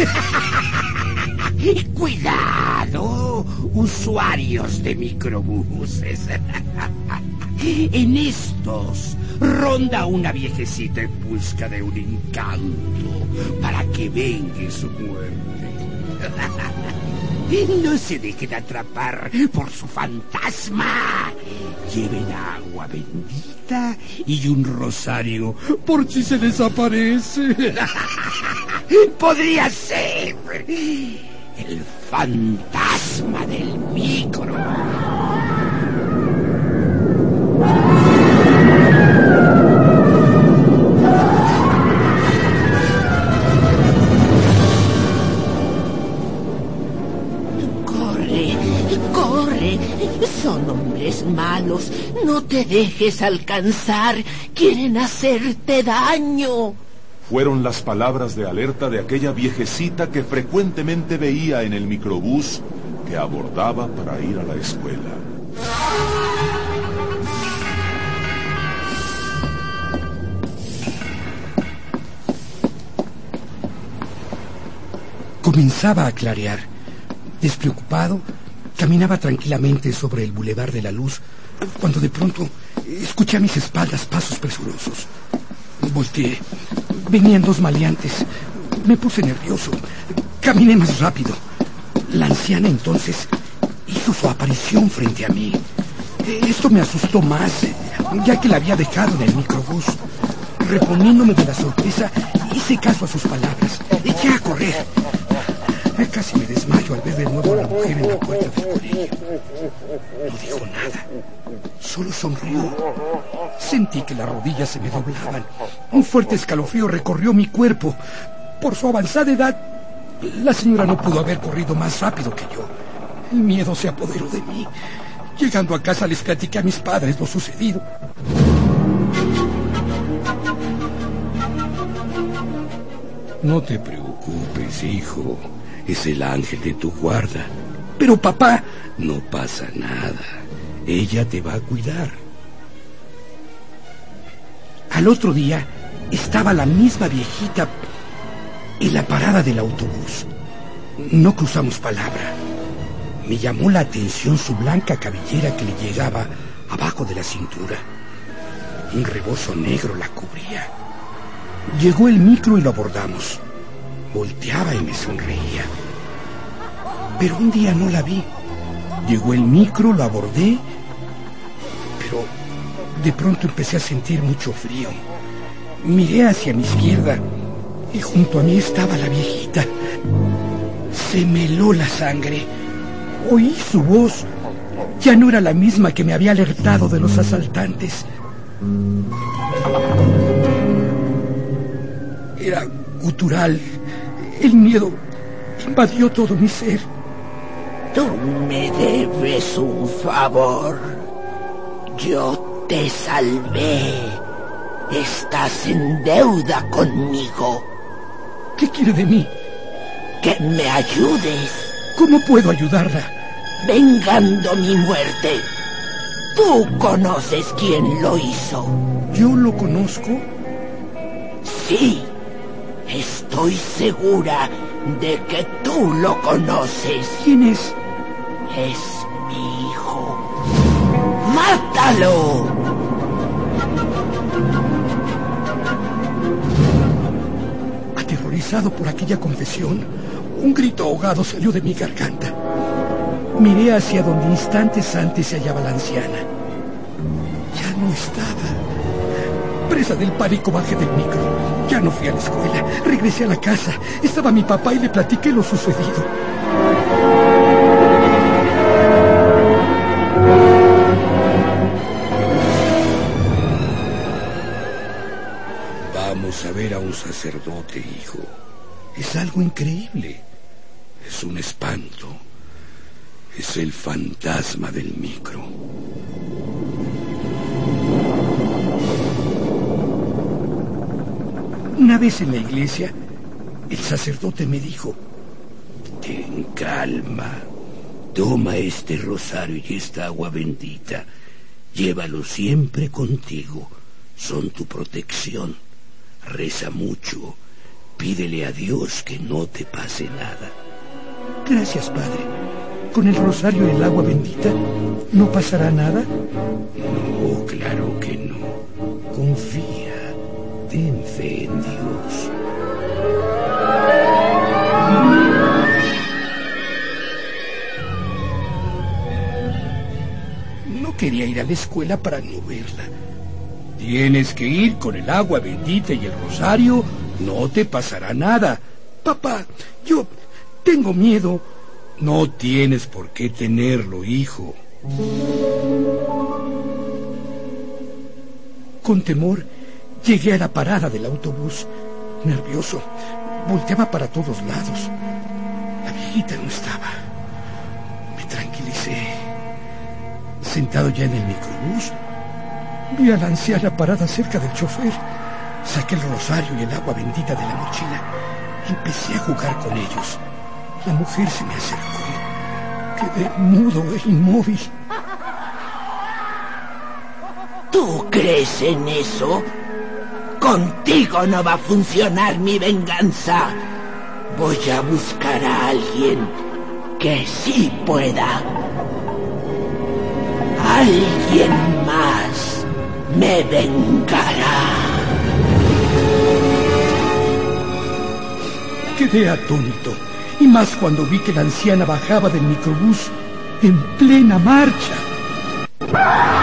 Cuidado, usuarios de microbuses. En estos ronda una viejecita en busca de un encanto para que vengue su muerte. No se dejen atrapar por su fantasma. Lleven agua bendita y un rosario por si se desaparece. Podría ser el fantasma del micro. Corre, corre. Son hombres malos. No te dejes alcanzar. Quieren hacerte daño. Fueron las palabras de alerta de aquella viejecita que frecuentemente veía en el microbús que abordaba para ir a la escuela. Comenzaba a clarear. Despreocupado, caminaba tranquilamente sobre el bulevar de la luz cuando de pronto escuché a mis espaldas pasos presurosos. Volteé. Venían dos maleantes. Me puse nervioso. Caminé más rápido. La anciana entonces hizo su aparición frente a mí. Esto me asustó más, ya que la había dejado en el microbús. Reponiéndome de la sorpresa, hice caso a sus palabras. Eché a correr. Casi me desmayo al ver de nuevo a la mujer en la puerta del colegio. No dijo nada. Solo sonrió. Sentí que las rodillas se me doblaban. Un fuerte escalofrío recorrió mi cuerpo. Por su avanzada edad, la señora no pudo haber corrido más rápido que yo. El miedo se apoderó de mí. Llegando a casa les platiqué a mis padres lo sucedido. No te preocupes, hijo. Es el ángel de tu guarda. Pero papá... No pasa nada. Ella te va a cuidar. Al otro día estaba la misma viejita en la parada del autobús. No cruzamos palabra. Me llamó la atención su blanca cabellera que le llegaba abajo de la cintura. Un rebozo negro la cubría. Llegó el micro y lo abordamos. Volteaba y me sonreía. Pero un día no la vi. Llegó el micro, lo abordé, pero de pronto empecé a sentir mucho frío. Miré hacia mi izquierda y junto a mí estaba la viejita. Se me heló la sangre. Oí su voz. Ya no era la misma que me había alertado de los asaltantes. Era gutural. El miedo invadió todo mi ser. Tú me debes un favor. Yo te salvé. Estás en deuda conmigo. ¿Qué quiere de mí? Que me ayudes. ¿Cómo puedo ayudarla? Vengando mi muerte. Tú conoces quién lo hizo. ¿Yo lo conozco? Sí. Estoy segura de que tú lo conoces. ¿Quién es? Es mi hijo. ¡Mátalo! Aterrorizado por aquella confesión, un grito ahogado salió de mi garganta. Miré hacia donde instantes antes se hallaba la anciana. Ya no estaba. Presa del pánico bajé del micro. Ya no fui a la escuela. Regresé a la casa. Estaba mi papá y le platiqué lo sucedido. Vamos a ver a un sacerdote, hijo. Es algo increíble. Es un espanto. Es el fantasma del micro. Una vez en la iglesia, el sacerdote me dijo, Ten calma. Toma este rosario y esta agua bendita. Llévalo siempre contigo. Son tu protección. Reza mucho. pídele a Dios que no te pase nada. Gracias, Padre. Con el rosario y el agua bendita, ¿no pasará nada? No, claro que no. Confía. Ten fe en Dios. No quería ir a la escuela para no verla. Tienes que ir con el agua bendita y el rosario. No te pasará nada. Papá, yo tengo miedo. No tienes por qué tenerlo, hijo. Con temor, llegué a la parada del autobús. Nervioso, volteaba para todos lados. La viejita no estaba. Me tranquilicé. Sentado ya en el microbús, Vi a la parada cerca del chofer. Saqué el rosario y el agua bendita de la mochila. Empecé a jugar con ellos. La mujer se me acercó. Quedé mudo e inmóvil. ¿Tú crees en eso? Contigo no va a funcionar mi venganza. Voy a buscar a alguien que sí pueda. Alguien más me vengará. Quedé atónito, y más cuando vi que la anciana bajaba del microbús en plena marcha.